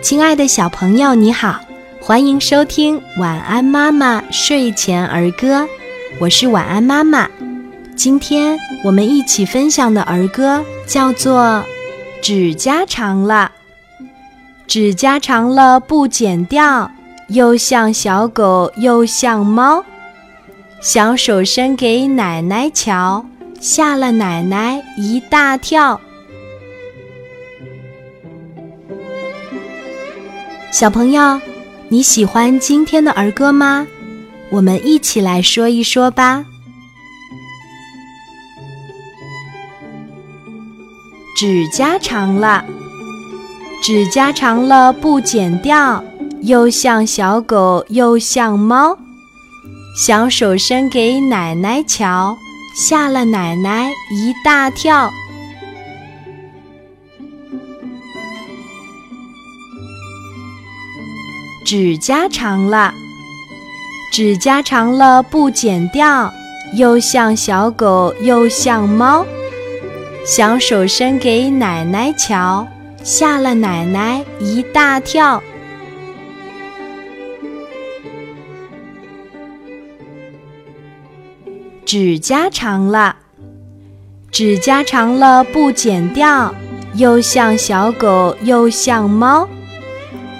亲爱的小朋友，你好，欢迎收听《晚安妈妈睡前儿歌》，我是晚安妈妈。今天我们一起分享的儿歌叫做《指甲长了》，指甲长了不剪掉，又像小狗又像猫，小手伸给奶奶瞧，吓了奶奶一大跳。小朋友，你喜欢今天的儿歌吗？我们一起来说一说吧。指甲长了，指甲长了不剪掉，又像小狗又像猫，小手伸给奶奶瞧，吓了奶奶一大跳。指甲长了，指甲长了不剪掉，又像小狗又像猫，小手伸给奶奶瞧，吓了奶奶一大跳。指甲长了，指甲长了不剪掉，又像小狗又像猫。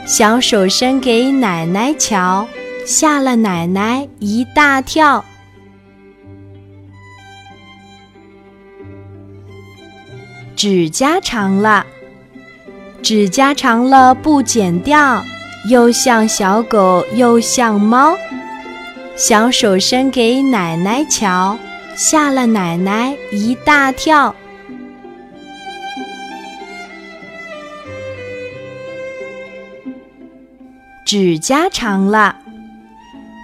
小手伸给奶奶瞧，吓了奶奶一大跳。指甲长了，指甲长了不剪掉，又像小狗又像猫。小手伸给奶奶瞧，吓了奶奶一大跳。指甲长了，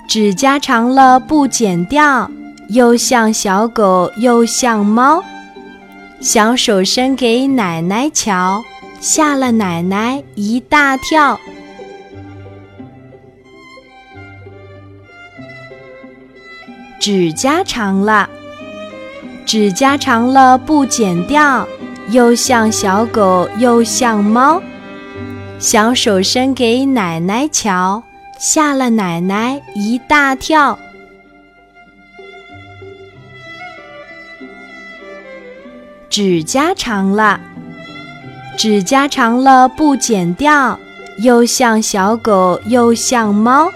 指甲长了不剪掉，又像小狗又像猫。小手伸给奶奶瞧，吓了奶奶一大跳。指甲长了，指甲长了不剪掉，又像小狗又像猫。小手伸给奶奶瞧，吓了奶奶一大跳。指甲长了，指甲长了不剪掉，又像小狗又像猫。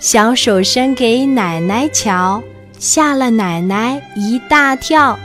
小手伸给奶奶瞧，吓了奶奶一大跳。